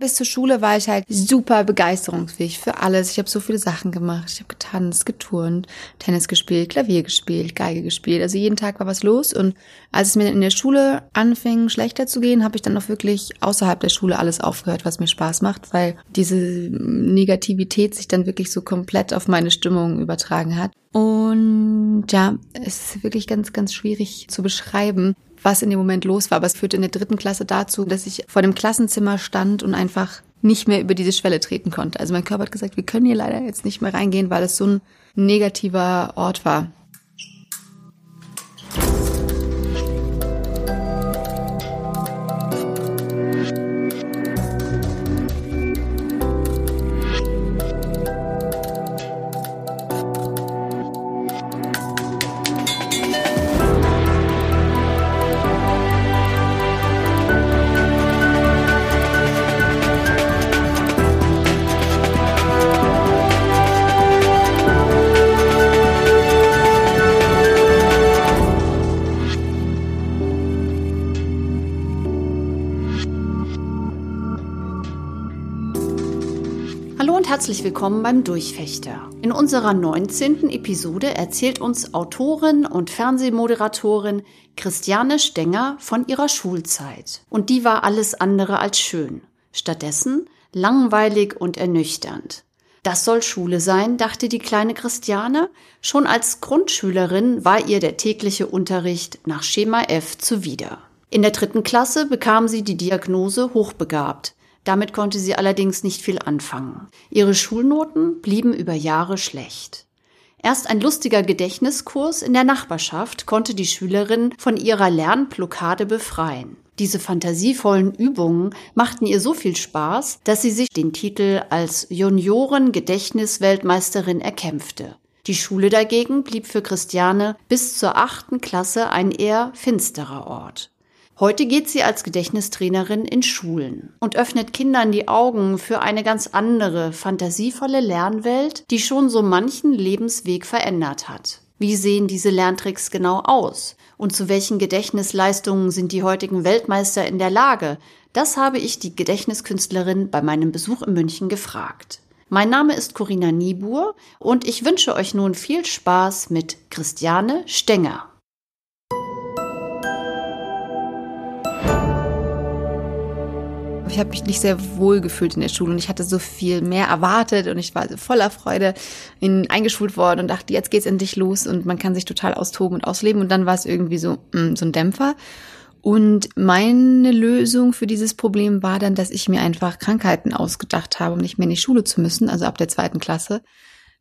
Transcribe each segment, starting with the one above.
Bis zur Schule war ich halt super begeisterungsfähig für alles. Ich habe so viele Sachen gemacht. Ich habe getanzt, geturnt, Tennis gespielt, Klavier gespielt, Geige gespielt. Also jeden Tag war was los. Und als es mir in der Schule anfing, schlechter zu gehen, habe ich dann auch wirklich außerhalb der Schule alles aufgehört, was mir Spaß macht, weil diese Negativität sich dann wirklich so komplett auf meine Stimmung übertragen hat. Und ja, es ist wirklich ganz, ganz schwierig zu beschreiben, was in dem Moment los war. Aber es führte in der dritten Klasse dazu, dass ich vor dem Klassenzimmer stand und einfach nicht mehr über diese Schwelle treten konnte. Also mein Körper hat gesagt, wir können hier leider jetzt nicht mehr reingehen, weil es so ein negativer Ort war. Herzlich willkommen beim Durchfechter. In unserer 19. Episode erzählt uns Autorin und Fernsehmoderatorin Christiane Stenger von ihrer Schulzeit. Und die war alles andere als schön. Stattdessen langweilig und ernüchternd. Das soll Schule sein, dachte die kleine Christiane. Schon als Grundschülerin war ihr der tägliche Unterricht nach Schema F zuwider. In der dritten Klasse bekam sie die Diagnose hochbegabt. Damit konnte sie allerdings nicht viel anfangen. Ihre Schulnoten blieben über Jahre schlecht. Erst ein lustiger Gedächtniskurs in der Nachbarschaft konnte die Schülerin von ihrer Lernblockade befreien. Diese fantasievollen Übungen machten ihr so viel Spaß, dass sie sich den Titel als Junioren-Gedächtnisweltmeisterin erkämpfte. Die Schule dagegen blieb für Christiane bis zur achten Klasse ein eher finsterer Ort. Heute geht sie als Gedächtnistrainerin in Schulen und öffnet Kindern die Augen für eine ganz andere, fantasievolle Lernwelt, die schon so manchen Lebensweg verändert hat. Wie sehen diese Lerntricks genau aus? Und zu welchen Gedächtnisleistungen sind die heutigen Weltmeister in der Lage? Das habe ich die Gedächtniskünstlerin bei meinem Besuch in München gefragt. Mein Name ist Corinna Niebuhr und ich wünsche euch nun viel Spaß mit Christiane Stenger. Ich habe mich nicht sehr wohl gefühlt in der Schule und ich hatte so viel mehr erwartet und ich war voller Freude in, eingeschult worden und dachte, jetzt geht's endlich los und man kann sich total austoben und ausleben und dann war es irgendwie so, mh, mm, so ein Dämpfer. Und meine Lösung für dieses Problem war dann, dass ich mir einfach Krankheiten ausgedacht habe, um nicht mehr in die Schule zu müssen, also ab der zweiten Klasse.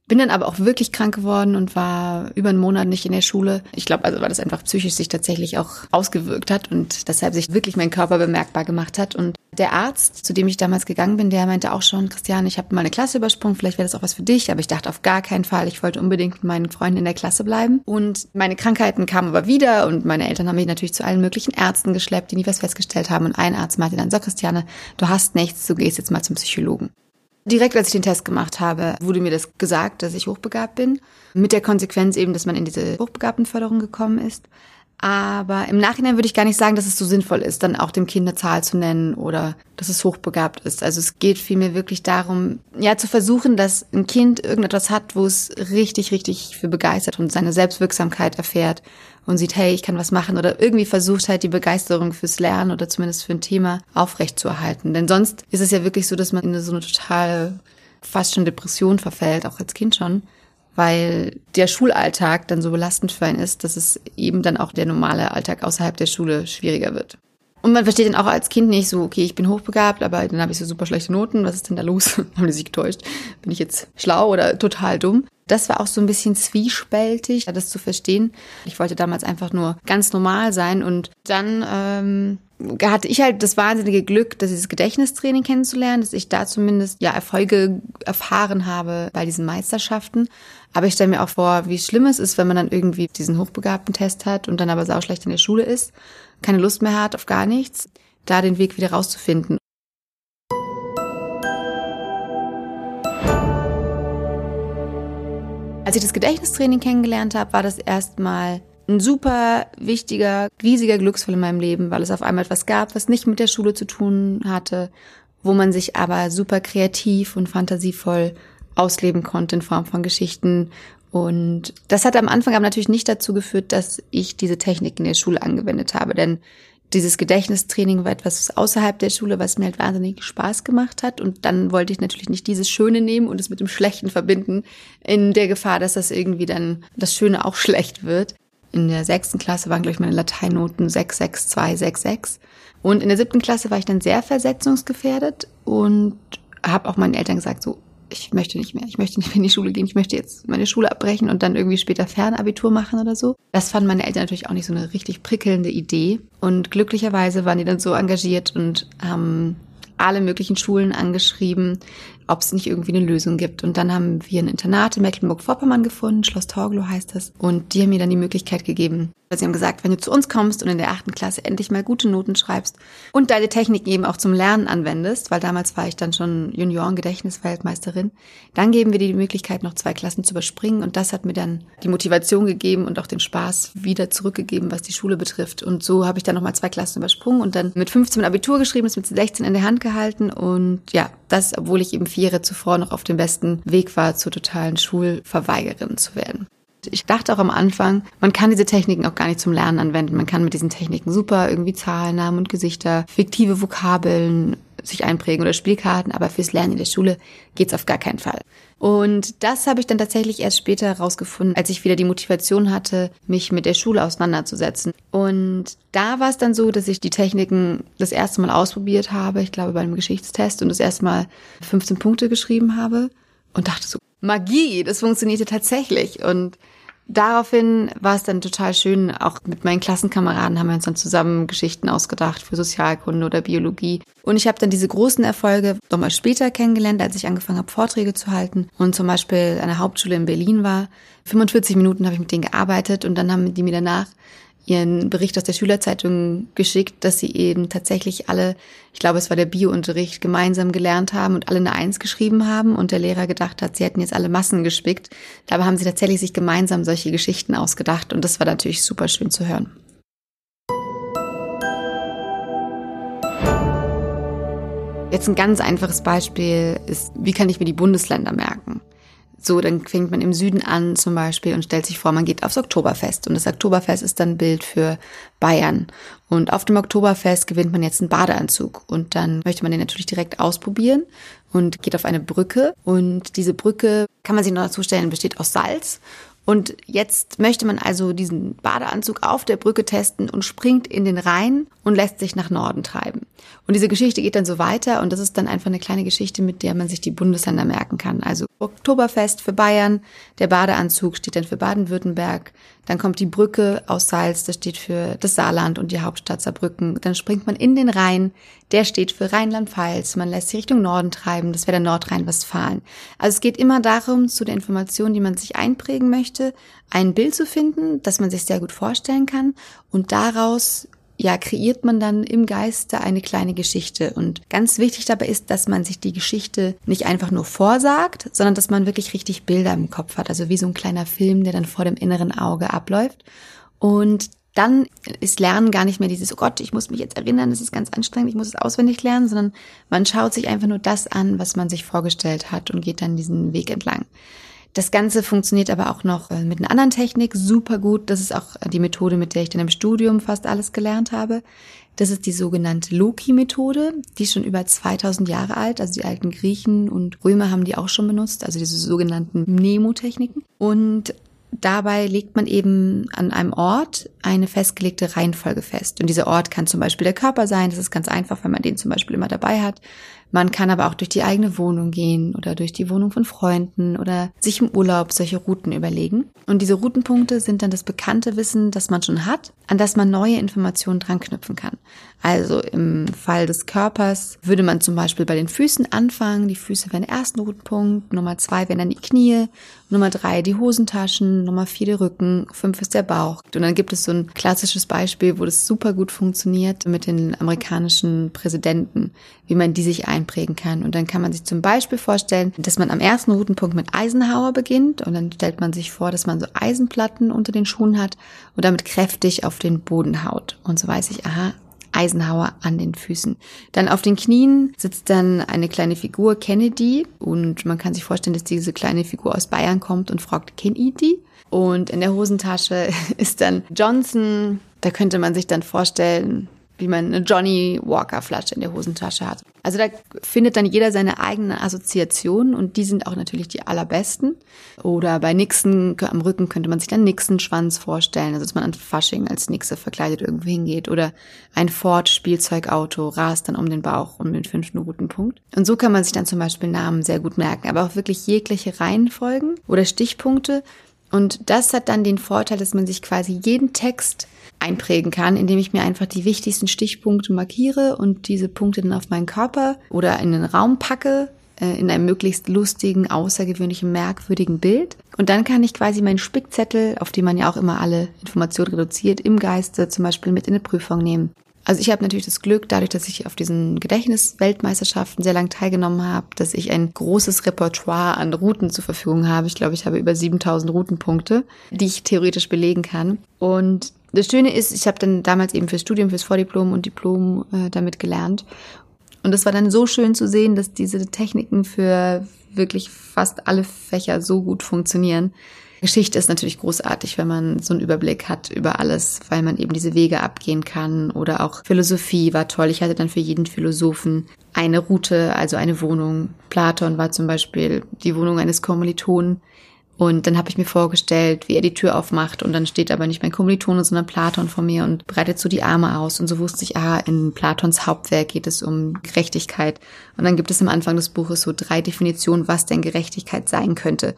Bin dann aber auch wirklich krank geworden und war über einen Monat nicht in der Schule. Ich glaube, also weil das einfach psychisch sich tatsächlich auch ausgewirkt hat und deshalb sich wirklich mein Körper bemerkbar gemacht hat. Und der Arzt, zu dem ich damals gegangen bin, der meinte auch schon, Christian, ich habe mal eine Klasse übersprungen, vielleicht wäre das auch was für dich. Aber ich dachte auf gar keinen Fall. Ich wollte unbedingt mit meinen Freunden in der Klasse bleiben. Und meine Krankheiten kamen aber wieder und meine Eltern haben mich natürlich zu allen möglichen Ärzten geschleppt, die nie was festgestellt haben. Und ein Arzt meinte dann, so Christiane, du hast nichts, du gehst jetzt mal zum Psychologen. Direkt als ich den Test gemacht habe, wurde mir das gesagt, dass ich hochbegabt bin. Mit der Konsequenz eben, dass man in diese Hochbegabtenförderung gekommen ist. Aber im Nachhinein würde ich gar nicht sagen, dass es so sinnvoll ist, dann auch dem Kind eine Zahl zu nennen oder dass es hochbegabt ist. Also es geht vielmehr wirklich darum, ja, zu versuchen, dass ein Kind irgendetwas hat, wo es richtig, richtig für begeistert und seine Selbstwirksamkeit erfährt und sieht, hey, ich kann was machen oder irgendwie versucht halt die Begeisterung fürs Lernen oder zumindest für ein Thema aufrechtzuerhalten. Denn sonst ist es ja wirklich so, dass man in so eine total fast schon Depression verfällt, auch als Kind schon weil der Schulalltag dann so belastend für einen ist, dass es eben dann auch der normale Alltag außerhalb der Schule schwieriger wird. Und man versteht dann auch als Kind nicht so, okay, ich bin hochbegabt, aber dann habe ich so super schlechte Noten. Was ist denn da los? Haben die sich getäuscht? Bin ich jetzt schlau oder total dumm? Das war auch so ein bisschen zwiespältig, das zu verstehen. Ich wollte damals einfach nur ganz normal sein und dann ähm, hatte ich halt das wahnsinnige Glück, dass dieses Gedächtnistraining kennenzulernen, dass ich da zumindest ja Erfolge erfahren habe bei diesen Meisterschaften. Aber ich stelle mir auch vor, wie schlimm es ist, wenn man dann irgendwie diesen hochbegabten Test hat und dann aber sauschlecht in der Schule ist, keine Lust mehr hat auf gar nichts, da den Weg wieder rauszufinden. Als ich das Gedächtnistraining kennengelernt habe, war das erstmal ein super wichtiger, riesiger Glücksfall in meinem Leben, weil es auf einmal etwas gab, was nicht mit der Schule zu tun hatte wo man sich aber super kreativ und fantasievoll ausleben konnte in Form von Geschichten. Und das hat am Anfang aber natürlich nicht dazu geführt, dass ich diese Technik in der Schule angewendet habe, denn dieses Gedächtnistraining war etwas außerhalb der Schule, was mir halt wahnsinnig Spaß gemacht hat. Und dann wollte ich natürlich nicht dieses Schöne nehmen und es mit dem Schlechten verbinden, in der Gefahr, dass das irgendwie dann das Schöne auch schlecht wird. In der sechsten Klasse waren, glaube ich, meine Lateinnoten 6, 6, 2, 6, 6. Und in der siebten Klasse war ich dann sehr versetzungsgefährdet und habe auch meinen Eltern gesagt, so, ich möchte nicht mehr, ich möchte nicht mehr in die Schule gehen, ich möchte jetzt meine Schule abbrechen und dann irgendwie später Fernabitur machen oder so. Das fanden meine Eltern natürlich auch nicht so eine richtig prickelnde Idee. Und glücklicherweise waren die dann so engagiert und haben alle möglichen Schulen angeschrieben, ob es nicht irgendwie eine Lösung gibt. Und dann haben wir ein Internat in Mecklenburg-Vorpommern gefunden, Schloss Torglow heißt das. Und die haben mir dann die Möglichkeit gegeben. Sie haben gesagt, wenn du zu uns kommst und in der achten Klasse endlich mal gute Noten schreibst und deine Techniken eben auch zum Lernen anwendest, weil damals war ich dann schon Junioren-Gedächtnisweltmeisterin, dann geben wir dir die Möglichkeit, noch zwei Klassen zu überspringen. Und das hat mir dann die Motivation gegeben und auch den Spaß wieder zurückgegeben, was die Schule betrifft. Und so habe ich dann nochmal zwei Klassen übersprungen und dann mit 15 Abitur geschrieben, ist mit 16 in der Hand gehalten. Und ja, das, obwohl ich eben vier Jahre zuvor noch auf dem besten Weg war, zur totalen Schulverweigerin zu werden. Ich dachte auch am Anfang, man kann diese Techniken auch gar nicht zum Lernen anwenden. Man kann mit diesen Techniken super irgendwie Zahlen, Namen und Gesichter, fiktive Vokabeln sich einprägen oder Spielkarten, aber fürs Lernen in der Schule geht's auf gar keinen Fall. Und das habe ich dann tatsächlich erst später herausgefunden, als ich wieder die Motivation hatte, mich mit der Schule auseinanderzusetzen. Und da war es dann so, dass ich die Techniken das erste Mal ausprobiert habe, ich glaube bei einem Geschichtstest und das erste Mal 15 Punkte geschrieben habe und dachte so, Magie, das funktionierte tatsächlich. Und daraufhin war es dann total schön, auch mit meinen Klassenkameraden haben wir uns dann zusammen Geschichten ausgedacht für Sozialkunde oder Biologie. Und ich habe dann diese großen Erfolge nochmal später kennengelernt, als ich angefangen habe, Vorträge zu halten und zum Beispiel eine Hauptschule in Berlin war. 45 Minuten habe ich mit denen gearbeitet und dann haben die mir danach ihren Bericht aus der Schülerzeitung geschickt, dass sie eben tatsächlich alle, ich glaube, es war der Biounterricht, gemeinsam gelernt haben und alle eine Eins geschrieben haben und der Lehrer gedacht hat, sie hätten jetzt alle Massen gespickt. Dabei haben sie tatsächlich sich gemeinsam solche Geschichten ausgedacht und das war natürlich super schön zu hören. Jetzt ein ganz einfaches Beispiel ist, wie kann ich mir die Bundesländer merken? So, dann fängt man im Süden an zum Beispiel und stellt sich vor, man geht aufs Oktoberfest. Und das Oktoberfest ist dann Bild für Bayern. Und auf dem Oktoberfest gewinnt man jetzt einen Badeanzug. Und dann möchte man den natürlich direkt ausprobieren und geht auf eine Brücke. Und diese Brücke, kann man sich noch dazu stellen, besteht aus Salz. Und jetzt möchte man also diesen Badeanzug auf der Brücke testen und springt in den Rhein und lässt sich nach Norden treiben. Und diese Geschichte geht dann so weiter und das ist dann einfach eine kleine Geschichte, mit der man sich die Bundesländer merken kann. Also Oktoberfest für Bayern, der Badeanzug steht dann für Baden-Württemberg, dann kommt die Brücke aus Salz, das steht für das Saarland und die Hauptstadt Saarbrücken. Dann springt man in den Rhein, der steht für Rheinland-Pfalz. Man lässt sich Richtung Norden treiben, das wäre der Nordrhein-Westfalen. Also es geht immer darum, zu der Information, die man sich einprägen möchte, ein Bild zu finden, das man sich sehr gut vorstellen kann und daraus ja, kreiert man dann im Geiste eine kleine Geschichte. Und ganz wichtig dabei ist, dass man sich die Geschichte nicht einfach nur vorsagt, sondern dass man wirklich richtig Bilder im Kopf hat. Also wie so ein kleiner Film, der dann vor dem inneren Auge abläuft. Und dann ist Lernen gar nicht mehr dieses, oh Gott, ich muss mich jetzt erinnern, das ist ganz anstrengend, ich muss es auswendig lernen, sondern man schaut sich einfach nur das an, was man sich vorgestellt hat und geht dann diesen Weg entlang. Das Ganze funktioniert aber auch noch äh, mit einer anderen Technik super gut. Das ist auch die Methode, mit der ich dann im Studium fast alles gelernt habe. Das ist die sogenannte Loki-Methode. Die ist schon über 2000 Jahre alt. Also die alten Griechen und Römer haben die auch schon benutzt. Also diese sogenannten Mnemotechniken. Und Dabei legt man eben an einem Ort eine festgelegte Reihenfolge fest. Und dieser Ort kann zum Beispiel der Körper sein. Das ist ganz einfach, wenn man den zum Beispiel immer dabei hat. Man kann aber auch durch die eigene Wohnung gehen oder durch die Wohnung von Freunden oder sich im Urlaub solche Routen überlegen. Und diese Routenpunkte sind dann das bekannte Wissen, das man schon hat, an das man neue Informationen dran knüpfen kann. Also im Fall des Körpers würde man zum Beispiel bei den Füßen anfangen. Die Füße wären der erste Routenpunkt, Nummer zwei wären dann die Knie, Nummer drei die Hosentaschen, Nummer vier der Rücken, fünf ist der Bauch. Und dann gibt es so ein klassisches Beispiel, wo das super gut funktioniert mit den amerikanischen Präsidenten, wie man die sich einprägen kann. Und dann kann man sich zum Beispiel vorstellen, dass man am ersten Routenpunkt mit Eisenhower beginnt und dann stellt man sich vor, dass man so Eisenplatten unter den Schuhen hat und damit kräftig auf den Boden haut. Und so weiß ich, aha, Eisenhower an den Füßen. Dann auf den Knien sitzt dann eine kleine Figur, Kennedy. Und man kann sich vorstellen, dass diese kleine Figur aus Bayern kommt und fragt, Kennedy? Und in der Hosentasche ist dann Johnson. Da könnte man sich dann vorstellen, wie man eine Johnny Walker Flasche in der Hosentasche hat. Also da findet dann jeder seine eigenen Assoziationen und die sind auch natürlich die allerbesten. Oder bei Nixon am Rücken könnte man sich dann Nixon-Schwanz vorstellen, also dass man an Fasching als Nixe verkleidet irgendwo hingeht. Oder ein Ford-Spielzeugauto rast dann um den Bauch um den fünften Routenpunkt. Und so kann man sich dann zum Beispiel Namen sehr gut merken, aber auch wirklich jegliche Reihenfolgen oder Stichpunkte. Und das hat dann den Vorteil, dass man sich quasi jeden Text einprägen kann, indem ich mir einfach die wichtigsten Stichpunkte markiere und diese Punkte dann auf meinen Körper oder in den Raum packe, äh, in einem möglichst lustigen, außergewöhnlichen, merkwürdigen Bild. Und dann kann ich quasi meinen Spickzettel, auf dem man ja auch immer alle Informationen reduziert, im Geiste zum Beispiel mit in eine Prüfung nehmen. Also ich habe natürlich das Glück, dadurch, dass ich auf diesen Gedächtnisweltmeisterschaften sehr lang teilgenommen habe, dass ich ein großes Repertoire an Routen zur Verfügung habe. Ich glaube, ich habe über 7000 Routenpunkte, die ich theoretisch belegen kann. Und das Schöne ist, ich habe dann damals eben fürs Studium, fürs Vordiplom und Diplom äh, damit gelernt. Und es war dann so schön zu sehen, dass diese Techniken für wirklich fast alle Fächer so gut funktionieren. Geschichte ist natürlich großartig, wenn man so einen Überblick hat über alles, weil man eben diese Wege abgehen kann. Oder auch Philosophie war toll. Ich hatte dann für jeden Philosophen eine Route, also eine Wohnung. Platon war zum Beispiel die Wohnung eines Kommilitonen. Und dann habe ich mir vorgestellt, wie er die Tür aufmacht und dann steht aber nicht mein Kommilitone, sondern Platon vor mir und breitet so die Arme aus. Und so wusste ich, ah, in Platons Hauptwerk geht es um Gerechtigkeit. Und dann gibt es am Anfang des Buches so drei Definitionen, was denn Gerechtigkeit sein könnte.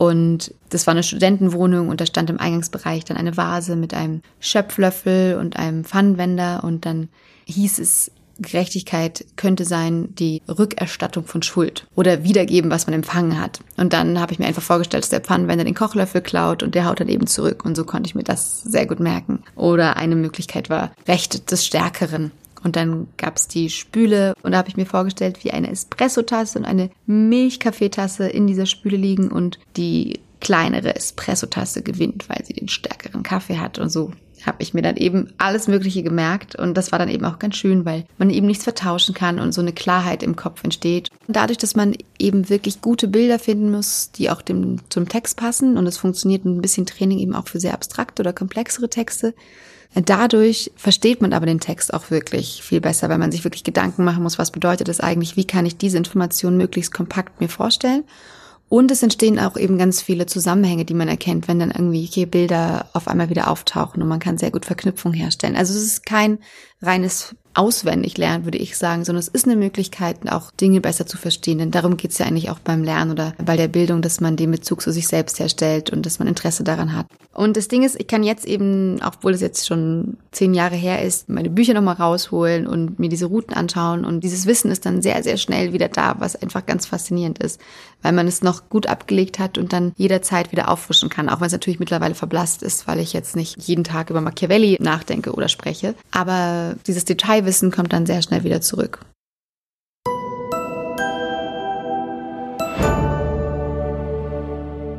Und das war eine Studentenwohnung und da stand im Eingangsbereich dann eine Vase mit einem Schöpflöffel und einem Pfannenwender und dann hieß es, Gerechtigkeit könnte sein die Rückerstattung von Schuld oder wiedergeben, was man empfangen hat. Und dann habe ich mir einfach vorgestellt, dass der Pfannenwender den Kochlöffel klaut und der haut dann eben zurück. Und so konnte ich mir das sehr gut merken. Oder eine Möglichkeit war Recht des Stärkeren. Und dann gab's die Spüle und da habe ich mir vorgestellt, wie eine Espressotasse und eine Milchkaffeetasse in dieser Spüle liegen und die kleinere Espressotasse gewinnt, weil sie den stärkeren Kaffee hat und so habe ich mir dann eben alles Mögliche gemerkt und das war dann eben auch ganz schön, weil man eben nichts vertauschen kann und so eine Klarheit im Kopf entsteht. Und dadurch, dass man eben wirklich gute Bilder finden muss, die auch dem, zum Text passen und es funktioniert ein bisschen Training eben auch für sehr abstrakte oder komplexere Texte, Dadurch versteht man aber den Text auch wirklich viel besser, weil man sich wirklich Gedanken machen muss, was bedeutet das eigentlich, wie kann ich diese Information möglichst kompakt mir vorstellen und es entstehen auch eben ganz viele Zusammenhänge, die man erkennt, wenn dann irgendwie Bilder auf einmal wieder auftauchen und man kann sehr gut Verknüpfung herstellen. Also es ist kein reines auswendig lernen, würde ich sagen, sondern es ist eine Möglichkeit, auch Dinge besser zu verstehen. Denn darum geht es ja eigentlich auch beim Lernen oder bei der Bildung, dass man den Bezug zu sich selbst herstellt und dass man Interesse daran hat. Und das Ding ist, ich kann jetzt eben, obwohl es jetzt schon zehn Jahre her ist, meine Bücher nochmal rausholen und mir diese Routen anschauen. Und dieses Wissen ist dann sehr, sehr schnell wieder da, was einfach ganz faszinierend ist, weil man es noch gut abgelegt hat und dann jederzeit wieder auffrischen kann. Auch wenn es natürlich mittlerweile verblasst ist, weil ich jetzt nicht jeden Tag über Machiavelli nachdenke oder spreche. Aber dieses Detailwissen kommt dann sehr schnell wieder zurück.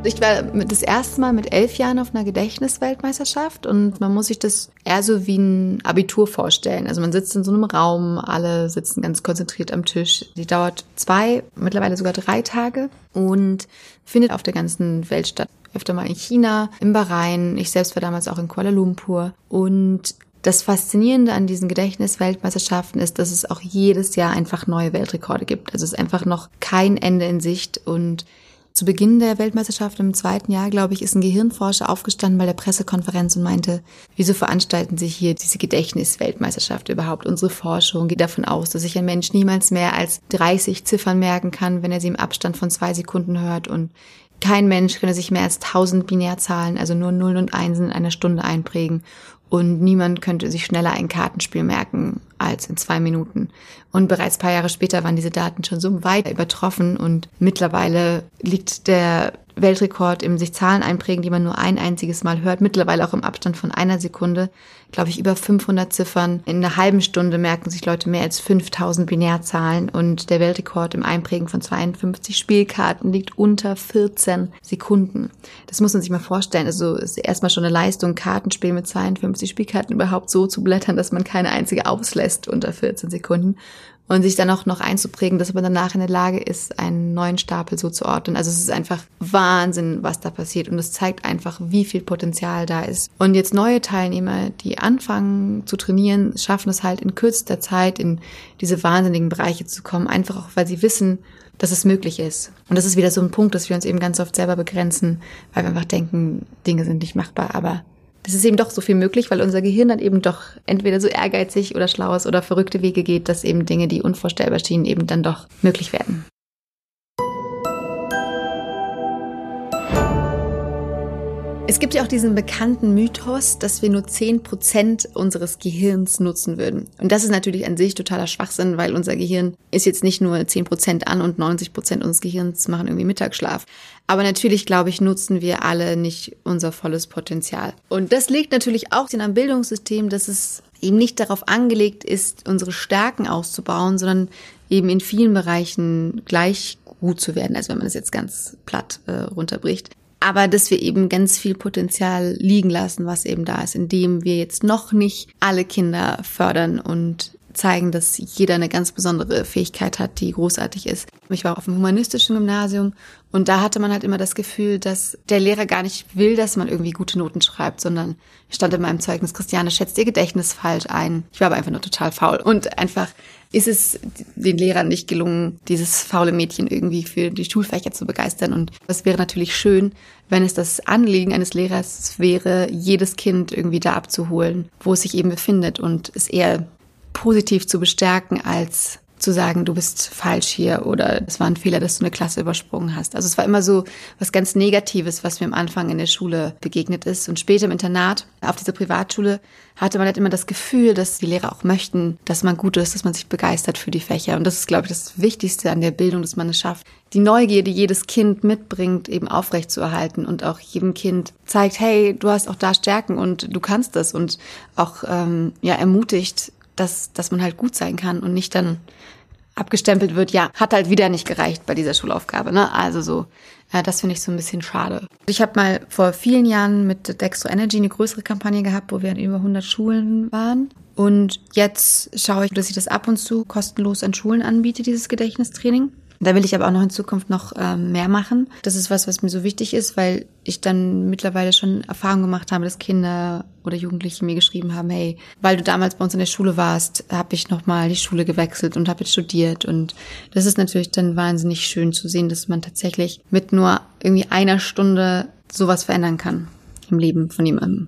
Ich war das erste Mal mit elf Jahren auf einer Gedächtnisweltmeisterschaft und man muss sich das eher so wie ein Abitur vorstellen. Also man sitzt in so einem Raum, alle sitzen ganz konzentriert am Tisch. Die dauert zwei, mittlerweile sogar drei Tage und findet auf der ganzen Welt statt. Öfter mal in China, im Bahrain. Ich selbst war damals auch in Kuala Lumpur und das Faszinierende an diesen Gedächtnisweltmeisterschaften ist, dass es auch jedes Jahr einfach neue Weltrekorde gibt. Also es ist einfach noch kein Ende in Sicht und zu Beginn der Weltmeisterschaft im zweiten Jahr, glaube ich, ist ein Gehirnforscher aufgestanden bei der Pressekonferenz und meinte, wieso veranstalten Sie hier diese Gedächtnisweltmeisterschaft überhaupt? Unsere Forschung geht davon aus, dass sich ein Mensch niemals mehr als 30 Ziffern merken kann, wenn er sie im Abstand von zwei Sekunden hört und kein Mensch könne sich mehr als 1000 Binärzahlen, also nur Nullen und Einsen in einer Stunde einprägen und niemand könnte sich schneller ein Kartenspiel merken als in zwei Minuten. Und bereits paar Jahre später waren diese Daten schon so weit übertroffen und mittlerweile liegt der Weltrekord im sich Zahlen einprägen, die man nur ein einziges Mal hört, mittlerweile auch im Abstand von einer Sekunde, glaube ich, über 500 Ziffern. In einer halben Stunde merken sich Leute mehr als 5000 Binärzahlen und der Weltrekord im Einprägen von 52 Spielkarten liegt unter 14 Sekunden. Das muss man sich mal vorstellen. Also ist erstmal schon eine Leistung, Kartenspiel mit 52 Spielkarten überhaupt so zu blättern, dass man keine einzige auslässt unter 14 Sekunden und sich dann auch noch einzuprägen, dass man danach in der Lage ist, einen neuen Stapel so zu ordnen. Also es ist einfach Wahnsinn, was da passiert und es zeigt einfach, wie viel Potenzial da ist. Und jetzt neue Teilnehmer, die anfangen zu trainieren, schaffen es halt in kürzester Zeit in diese wahnsinnigen Bereiche zu kommen, einfach auch, weil sie wissen, dass es möglich ist. Und das ist wieder so ein Punkt, dass wir uns eben ganz oft selber begrenzen, weil wir einfach denken, Dinge sind nicht machbar, aber das ist eben doch so viel möglich, weil unser Gehirn dann eben doch entweder so ehrgeizig oder schlau ist oder verrückte Wege geht, dass eben Dinge, die unvorstellbar schienen, eben dann doch möglich werden. Es gibt ja auch diesen bekannten Mythos, dass wir nur zehn Prozent unseres Gehirns nutzen würden. Und das ist natürlich an sich totaler Schwachsinn, weil unser Gehirn ist jetzt nicht nur zehn Prozent an und 90 Prozent unseres Gehirns machen irgendwie Mittagsschlaf. Aber natürlich, glaube ich, nutzen wir alle nicht unser volles Potenzial. Und das liegt natürlich auch in einem Bildungssystem, dass es eben nicht darauf angelegt ist, unsere Stärken auszubauen, sondern eben in vielen Bereichen gleich gut zu werden. Also wenn man das jetzt ganz platt äh, runterbricht aber dass wir eben ganz viel Potenzial liegen lassen, was eben da ist, indem wir jetzt noch nicht alle Kinder fördern und zeigen, dass jeder eine ganz besondere Fähigkeit hat, die großartig ist. Ich war auf einem humanistischen Gymnasium und da hatte man halt immer das Gefühl, dass der Lehrer gar nicht will, dass man irgendwie gute Noten schreibt, sondern stand in meinem Zeugnis, Christiane schätzt ihr Gedächtnis falsch ein. Ich war aber einfach nur total faul und einfach ist es den Lehrern nicht gelungen, dieses faule Mädchen irgendwie für die Schulfächer zu begeistern. Und es wäre natürlich schön, wenn es das Anliegen eines Lehrers wäre, jedes Kind irgendwie da abzuholen, wo es sich eben befindet und es eher positiv zu bestärken, als zu sagen, du bist falsch hier oder es war ein Fehler, dass du eine Klasse übersprungen hast. Also es war immer so was ganz Negatives, was mir am Anfang in der Schule begegnet ist. Und später im Internat, auf dieser Privatschule, hatte man halt immer das Gefühl, dass die Lehrer auch möchten, dass man gut ist, dass man sich begeistert für die Fächer. Und das ist, glaube ich, das Wichtigste an der Bildung, dass man es schafft, die Neugier, die jedes Kind mitbringt, eben aufrechtzuerhalten und auch jedem Kind zeigt, hey, du hast auch da Stärken und du kannst das und auch ähm, ja ermutigt, dass, dass man halt gut sein kann und nicht dann abgestempelt wird, ja, hat halt wieder nicht gereicht bei dieser Schulaufgabe. Ne? Also so, ja, das finde ich so ein bisschen schade. Ich habe mal vor vielen Jahren mit Dextro Energy eine größere Kampagne gehabt, wo wir an über 100 Schulen waren. Und jetzt schaue ich, dass ich das ab und zu kostenlos an Schulen anbiete, dieses Gedächtnistraining. Da will ich aber auch noch in Zukunft noch ähm, mehr machen. Das ist was, was mir so wichtig ist, weil ich dann mittlerweile schon Erfahrung gemacht habe, dass Kinder oder Jugendliche mir geschrieben haben, hey, weil du damals bei uns in der Schule warst, habe ich nochmal die Schule gewechselt und habe jetzt studiert. Und das ist natürlich dann wahnsinnig schön zu sehen, dass man tatsächlich mit nur irgendwie einer Stunde sowas verändern kann im Leben von jemandem.